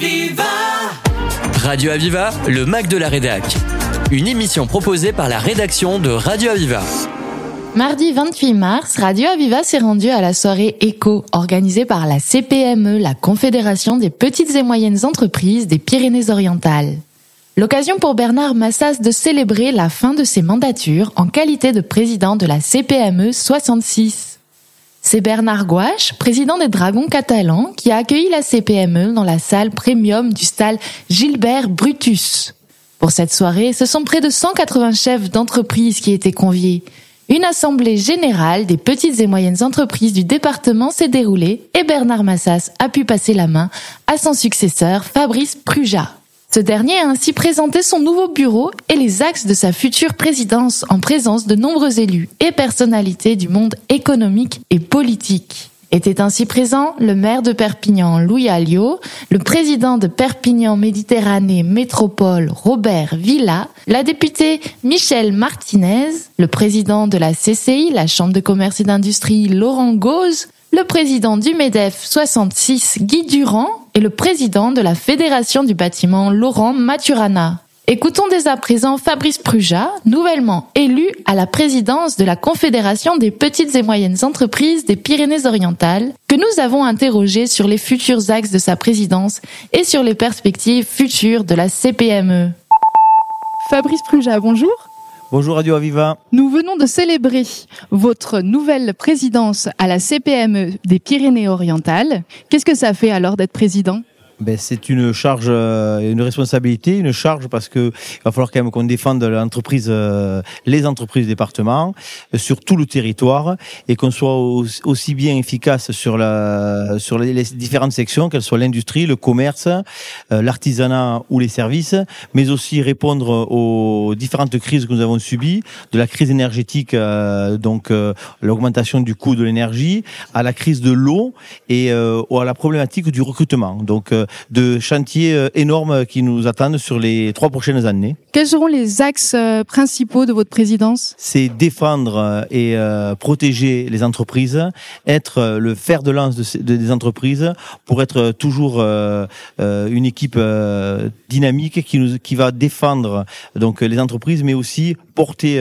Aviva Radio Aviva, le Mac de la Rédac. Une émission proposée par la rédaction de Radio Aviva. Mardi 28 mars, Radio Aviva s'est rendu à la soirée ECO, organisée par la CPME, la Confédération des petites et moyennes entreprises des Pyrénées-Orientales. L'occasion pour Bernard Massas de célébrer la fin de ses mandatures en qualité de président de la CPME 66. C'est Bernard Gouache, président des Dragons catalans, qui a accueilli la CPME dans la salle premium du stade Gilbert Brutus. Pour cette soirée, ce sont près de 180 chefs d'entreprise qui étaient conviés. Une assemblée générale des petites et moyennes entreprises du département s'est déroulée et Bernard Massas a pu passer la main à son successeur Fabrice Pruja. Ce dernier a ainsi présenté son nouveau bureau et les axes de sa future présidence en présence de nombreux élus et personnalités du monde économique et politique. Étaient ainsi présents le maire de Perpignan, Louis Alliot, le président de Perpignan Méditerranée Métropole, Robert Villa, la députée Michel Martinez, le président de la CCI, la Chambre de commerce et d'industrie, Laurent Gauze, le président du MEDEF 66, Guy Durand, et le président de la Fédération du bâtiment, Laurent Maturana. Écoutons dès à présent Fabrice Pruja, nouvellement élu à la présidence de la Confédération des petites et moyennes entreprises des Pyrénées-Orientales, que nous avons interrogé sur les futurs axes de sa présidence et sur les perspectives futures de la CPME. Fabrice Pruja, bonjour. Bonjour Radio Aviva. Nous venons de célébrer votre nouvelle présidence à la CPME des Pyrénées-Orientales. Qu'est-ce que ça fait alors d'être président? Ben, c'est une charge, euh, une responsabilité, une charge parce que il va falloir quand même qu'on défende l'entreprise, euh, les entreprises département euh, sur tout le territoire et qu'on soit aussi bien efficace sur la, sur les, différentes sections, qu'elles soient l'industrie, le commerce, l'artisanat ou les services, mais aussi répondre aux différentes crises que nous avons subies, de la crise énergétique, donc l'augmentation du coût de l'énergie, à la crise de l'eau et à la problématique du recrutement. Donc de chantiers euh, énormes qui nous attendent sur les trois prochaines années. Quels seront les axes euh, principaux de votre présidence? C'est défendre euh, et protéger les entreprises, être le fer de lance des entreprises pour être toujours une équipe dynamique qui, nous, qui va défendre donc les entreprises, mais aussi porter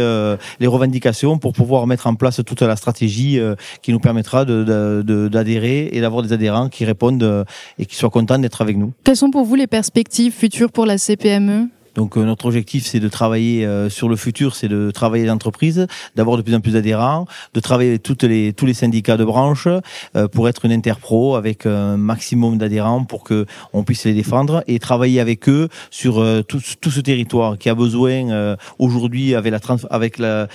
les revendications pour pouvoir mettre en place toute la stratégie qui nous permettra d'adhérer et d'avoir des adhérents qui répondent et qui soient contents d'être Quelles sont pour vous les perspectives futures pour la CPME donc euh, notre objectif, c'est de travailler euh, sur le futur, c'est de travailler l'entreprise, d'avoir de plus en plus d'adhérents, de travailler avec toutes les, tous les syndicats de branche euh, pour être une interpro avec un maximum d'adhérents pour que on puisse les défendre et travailler avec eux sur tout, tout, ce territoire qui a besoin aujourd'hui avec la avec la,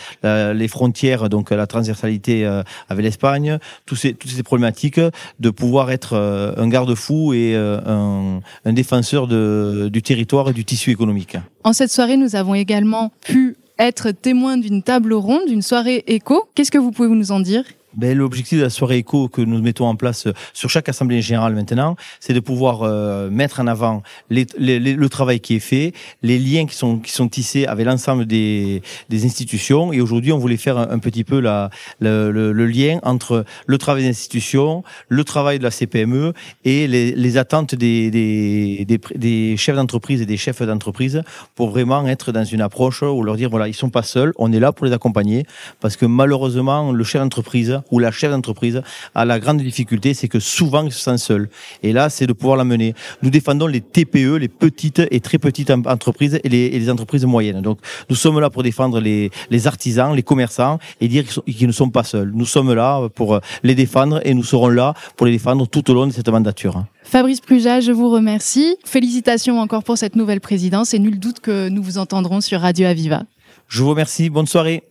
les frontières, donc la transversalité avec l'Espagne, ces, toutes ces problématiques, de pouvoir être un garde-fou et un, un défenseur de, du territoire et du tissu économique. En cette soirée, nous avons également pu être témoins d'une table ronde, d'une soirée éco. Qu'est-ce que vous pouvez nous en dire? Ben, L'objectif de la soirée éco que nous mettons en place euh, sur chaque assemblée générale maintenant, c'est de pouvoir euh, mettre en avant les, les, le travail qui est fait, les liens qui sont, qui sont tissés avec l'ensemble des, des institutions. Et aujourd'hui, on voulait faire un, petit peu la, le, le, le, lien entre le travail des institutions, le travail de la CPME et les, les attentes des, des, des, des chefs d'entreprise et des chefs d'entreprise pour vraiment être dans une approche où leur dire, voilà, ils sont pas seuls, on est là pour les accompagner parce que malheureusement, le chef d'entreprise où la chef d'entreprise a la grande difficulté, c'est que souvent il se sent seul. Et là, c'est de pouvoir la mener. Nous défendons les TPE, les petites et très petites entreprises et les, entreprises moyennes. Donc, nous sommes là pour défendre les, artisans, les commerçants et dire qu'ils ne sont pas seuls. Nous sommes là pour les défendre et nous serons là pour les défendre tout au long de cette mandature. Fabrice Pluja, je vous remercie. Félicitations encore pour cette nouvelle présidence et nul doute que nous vous entendrons sur Radio Aviva. Je vous remercie. Bonne soirée.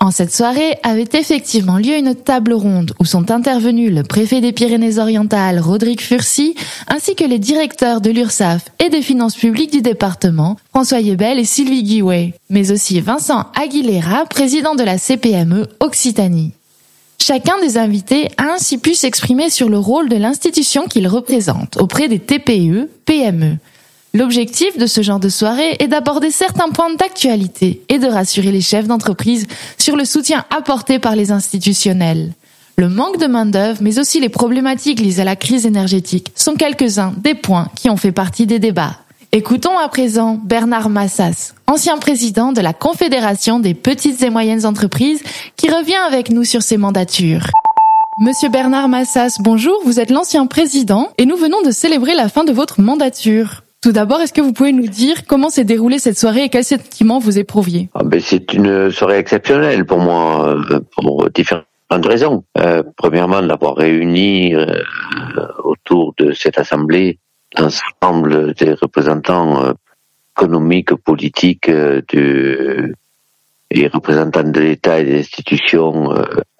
En cette soirée avait effectivement lieu une table ronde où sont intervenus le préfet des Pyrénées-Orientales, Rodrigue Furcy, ainsi que les directeurs de l'URSSAF et des finances publiques du département, François Yebel et Sylvie Guiouet, mais aussi Vincent Aguilera, président de la CPME Occitanie. Chacun des invités a ainsi pu s'exprimer sur le rôle de l'institution qu'il représente auprès des TPE, PME, L'objectif de ce genre de soirée est d'aborder certains points d'actualité et de rassurer les chefs d'entreprise sur le soutien apporté par les institutionnels. le manque de main-d'œuvre, mais aussi les problématiques liées à la crise énergétique sont quelques-uns des points qui ont fait partie des débats. Écoutons à présent Bernard Massas, ancien président de la Confédération des petites et moyennes entreprises, qui revient avec nous sur ses mandatures. Monsieur Bernard Massas, bonjour, vous êtes l'ancien président et nous venons de célébrer la fin de votre mandature. Tout d'abord, est-ce que vous pouvez nous dire comment s'est déroulée cette soirée et quels sentiments vous éprouviez? Ah ben C'est une soirée exceptionnelle pour moi, euh, pour différentes raisons. Euh, premièrement, d'avoir réuni euh, autour de cette assemblée l'ensemble des représentants économiques, politiques du, et représentants de l'État et des institutions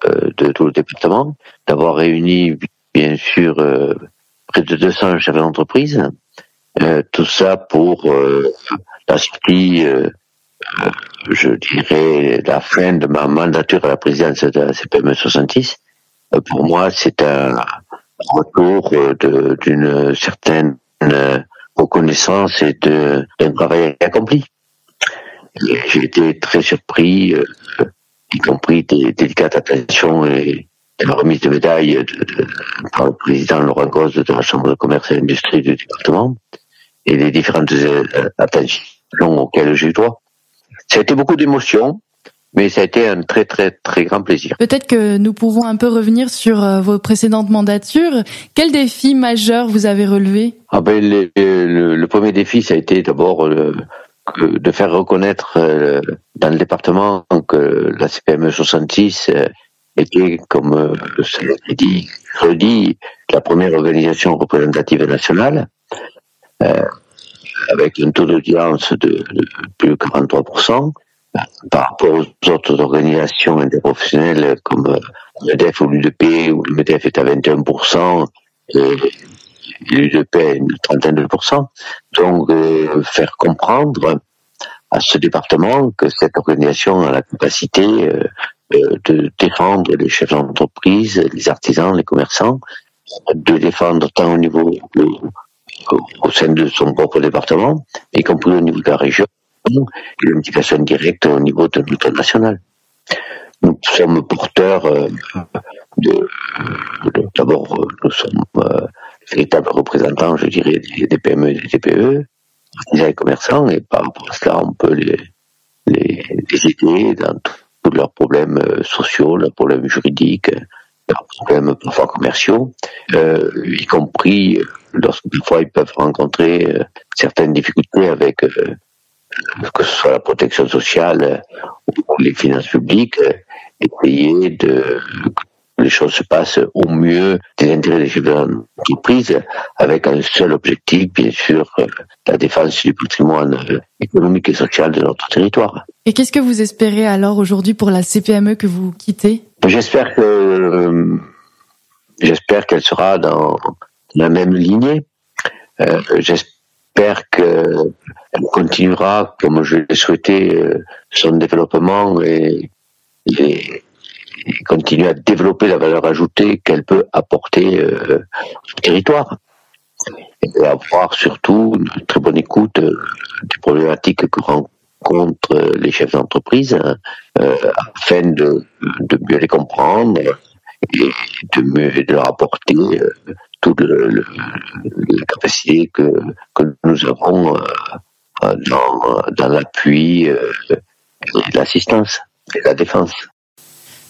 de tout le département, d'avoir réuni bien sûr près de 200 chefs d'entreprise, tout ça pour euh, l'aspect, euh, je dirais, la fin de ma mandature à la présidence de la CPM 66. pour moi, c'est un retour d'une certaine reconnaissance et d'un travail accompli. J'ai été très surpris, y compris des délicates attentions et, la remise de médaille par le président Laurent Gosse de la Chambre de commerce et d'industrie du département et les différentes euh, attentions auxquelles j'ai eu droit. Ça a été beaucoup d'émotions, mais ça a été un très très très grand plaisir. Peut-être que nous pouvons un peu revenir sur euh, vos précédentes mandatures. Quels défis majeurs vous avez relevés ah ben, le, le, premier défi, ça a été d'abord euh, de faire reconnaître dans le département que la CPME 66 était, comme ça a été dit, redit, la première organisation représentative nationale avec un taux d'audience de, plus de 43%, par rapport aux autres organisations interprofessionnelles comme le MEDEF ou l'UDP, où le MEDEF est à 21%, et l'UDP à une trentaine de pourcents. Donc, euh, faire comprendre à ce département que cette organisation a la capacité euh, de défendre les chefs d'entreprise, les artisans, les commerçants, de défendre tant au niveau au sein de son propre département, y compris au niveau de la région, et l'implication directe au niveau de l'international. Nous sommes porteurs euh, de, d'abord, euh, nous sommes euh, véritables représentants, je dirais, des, PME et des TPE, des commerçants, et par rapport à cela, on peut les, les, aider dans tous leurs problèmes sociaux, leurs problèmes juridiques, leurs problèmes parfois commerciaux, y compris lorsque parfois ils peuvent rencontrer euh, certaines difficultés avec euh, que ce soit la protection sociale ou les finances publiques, essayer de que les choses se passent au mieux des intérêts des chefs d'entreprise, avec un seul objectif, bien sûr, la défense du patrimoine économique et social de notre territoire. Et qu'est-ce que vous espérez alors aujourd'hui pour la CPME que vous quittez? J'espère que j'espère qu'elle sera dans la même lignée. Euh, j'espère qu'elle continuera, comme je l'ai souhaité, euh, son développement et, et, continuer à développer la valeur ajoutée qu'elle peut apporter euh, au territoire. Et avoir surtout une très bonne écoute des problématiques que rencontrent les chefs d'entreprise afin de, de mieux les comprendre et de, de leur apporter euh, toute le, la capacité que, que nous avons euh, dans, dans l'appui euh, et l'assistance et la défense.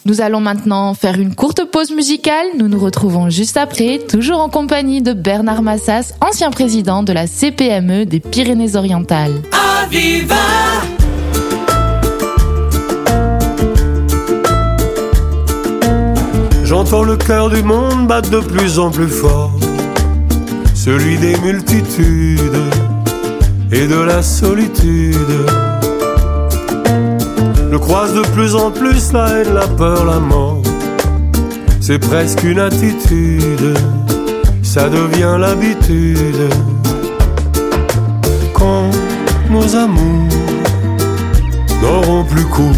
Nous allons maintenant faire une courte pause musicale. Nous nous retrouvons juste après, toujours en compagnie de Bernard Massas, ancien président de la CPME des Pyrénées-Orientales. Aviva J'entends le cœur du monde battre de plus en plus fort, celui des multitudes et de la solitude. Je croise de plus en plus la haine, la peur, la mort. C'est presque une attitude, ça devient l'habitude. Quand nos amours n'auront plus cours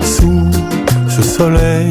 sous ce soleil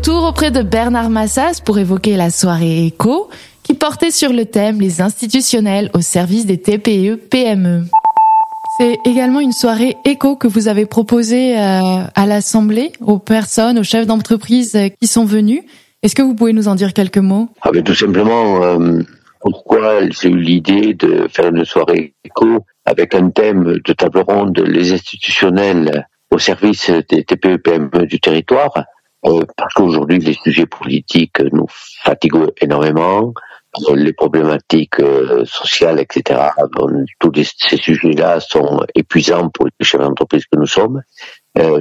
retour auprès de Bernard Massas pour évoquer la soirée éco qui portait sur le thème les institutionnels au service des TPE PME. C'est également une soirée éco que vous avez proposée euh, à l'Assemblée aux personnes, aux chefs d'entreprise qui sont venus. Est-ce que vous pouvez nous en dire quelques mots? Ah Tout simplement, euh, pourquoi j'ai eu l'idée de faire une soirée éco avec un thème de table ronde, les institutionnels au service des TPE-PME du territoire? Euh, parce qu'aujourd'hui, les sujets politiques nous fatiguent énormément, euh, les problématiques euh, sociales, etc. tous ces sujets-là sont épuisants pour les chefs d'entreprise que nous sommes,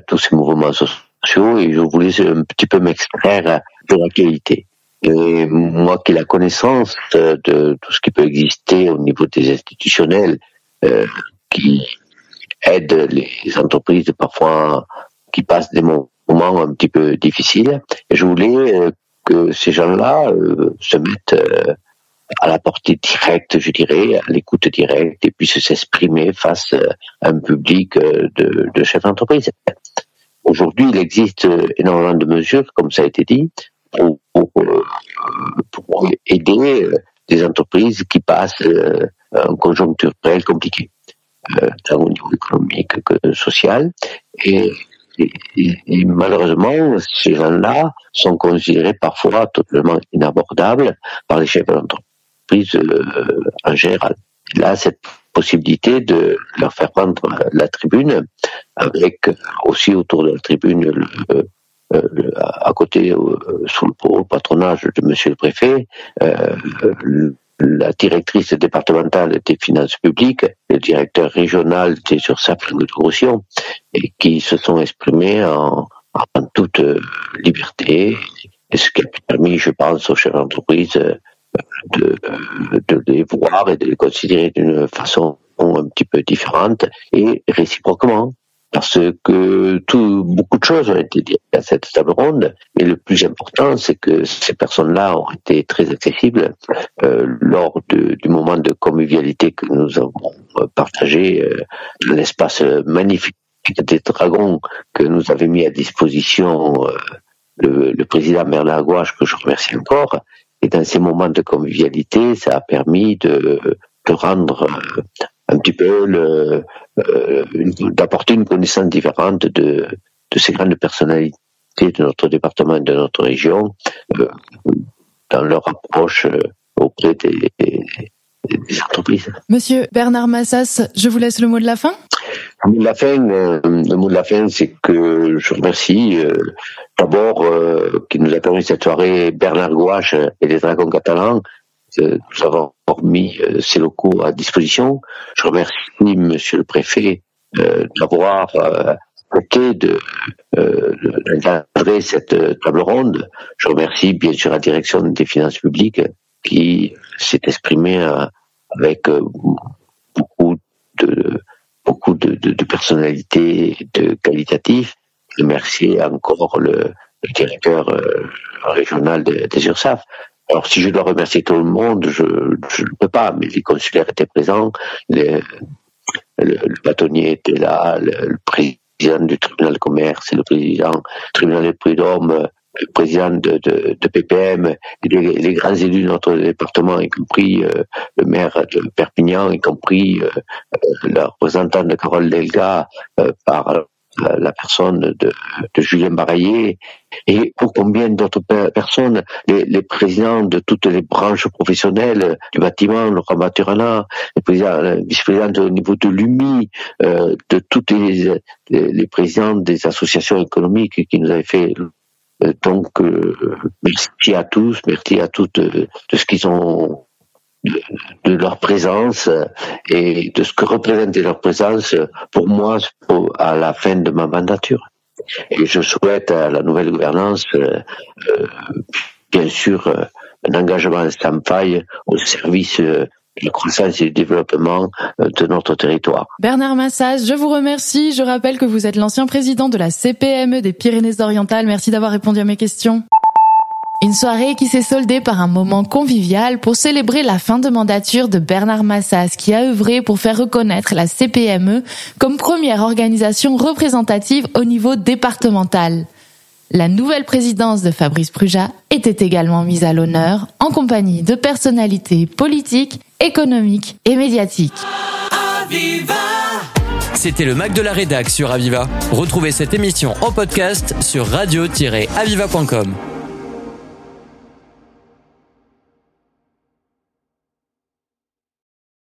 tous ces mouvements sociaux, et je voulais un petit peu m'extraire de la qualité. Et moi qui ai la connaissance de tout ce qui peut exister au niveau des institutionnels, qui aident les entreprises parfois qui passent des moments moment un petit peu difficile. Je voulais euh, que ces gens-là euh, se mettent euh, à la portée directe, je dirais, à l'écoute directe, et puissent s'exprimer face à un public de, chefs d'entreprise. Aujourd'hui, il existe énormément de mesures, comme ça a été dit, pour, aider des entreprises qui passent un conjoncturel compliqué, tant au niveau économique que social. Et et, malheureusement, ces gens-là sont considérés parfois totalement inabordables par les chefs d'entreprise euh, en général. Là, cette possibilité de leur faire prendre la tribune, avec aussi autour de la tribune euh, à côté, euh, sous le patronage de Monsieur le Préfet, la directrice départementale des finances publiques, le directeur régional des ursac de Roussillon, et qui se sont exprimés en, en toute euh, liberté, ce qui a permis, je pense, aux chefs d'entreprise euh, de, de les voir et de les considérer d'une façon un petit peu différente et réciproquement parce que tout, beaucoup de choses ont été dites à cette table ronde, et le plus important, c'est que ces personnes-là ont été très accessibles euh, lors de, du moment de convivialité que nous avons partagé euh, l'espace magnifique des dragons que nous avait mis à disposition euh, le, le, président Merlin Gouache, que je remercie encore, dans ces moments de convivialité, ça a permis de, de rendre un petit peu le, d'apporter une connaissance différente de, de ces grandes personnalités de notre département et de notre région dans leur approche auprès des, des entreprises. Monsieur Bernard Massas, je vous laisse le mot de la fin. Le mot de la fin, euh, le mot de la fin, c'est que je remercie euh, d'abord euh, qui nous a permis cette soirée Bernard Gouache et les Dragons catalans de nous avoir mis ces locaux à disposition. Je remercie Monsieur le Préfet d'avoir accepté de cette table ronde. Je remercie bien sûr la direction des finances publiques qui s'est exprimée avec beaucoup de beaucoup de, personnalités de qualitatifs. Je remercie encore le, directeur euh, régional des URSAF. Alors si je dois remercier tout le monde, je ne peux pas, mais les consulaires étaient présents, le, bâtonnier était là, le, président du tribunal de commerce le président du tribunal des prud'hommes, le président de, de, PPM, les, grands élus de notre département, y compris euh, le maire de Perpignan, y compris euh, le représentant de Carole Delga euh, par euh, la personne de, de Julien Baraillé, et pour combien d'autres personnes, les, les, présidents de toutes les branches professionnelles du bâtiment, le Ramaturana, les présidents, vice-présidents au niveau de l'UMI, euh, de toutes les, les, présidents des associations économiques qui nous avaient fait euh, donc, euh, merci à tous, merci à toutes de, de ce qu'ils ont de, de, leur présence et de ce que représentait leur présence pour moi à la fin de ma mandature. Et je souhaite à la nouvelle gouvernance, euh, bien sûr, un engagement sans faille au service la croissance et le développement euh, de notre territoire. Bernard Massage, je vous remercie. Je rappelle que vous êtes l'ancien président de la CPME des Pyrénées-Orientales. Merci d'avoir répondu à mes questions. Une soirée qui s'est soldée par un moment convivial pour célébrer la fin de mandature de Bernard Massas qui a œuvré pour faire reconnaître la CPME comme première organisation représentative au niveau départemental. La nouvelle présidence de Fabrice Pruja était également mise à l'honneur en compagnie de personnalités politiques, économiques et médiatiques. C'était le Mac de la Rédac sur Aviva. Retrouvez cette émission en podcast sur radio-aviva.com.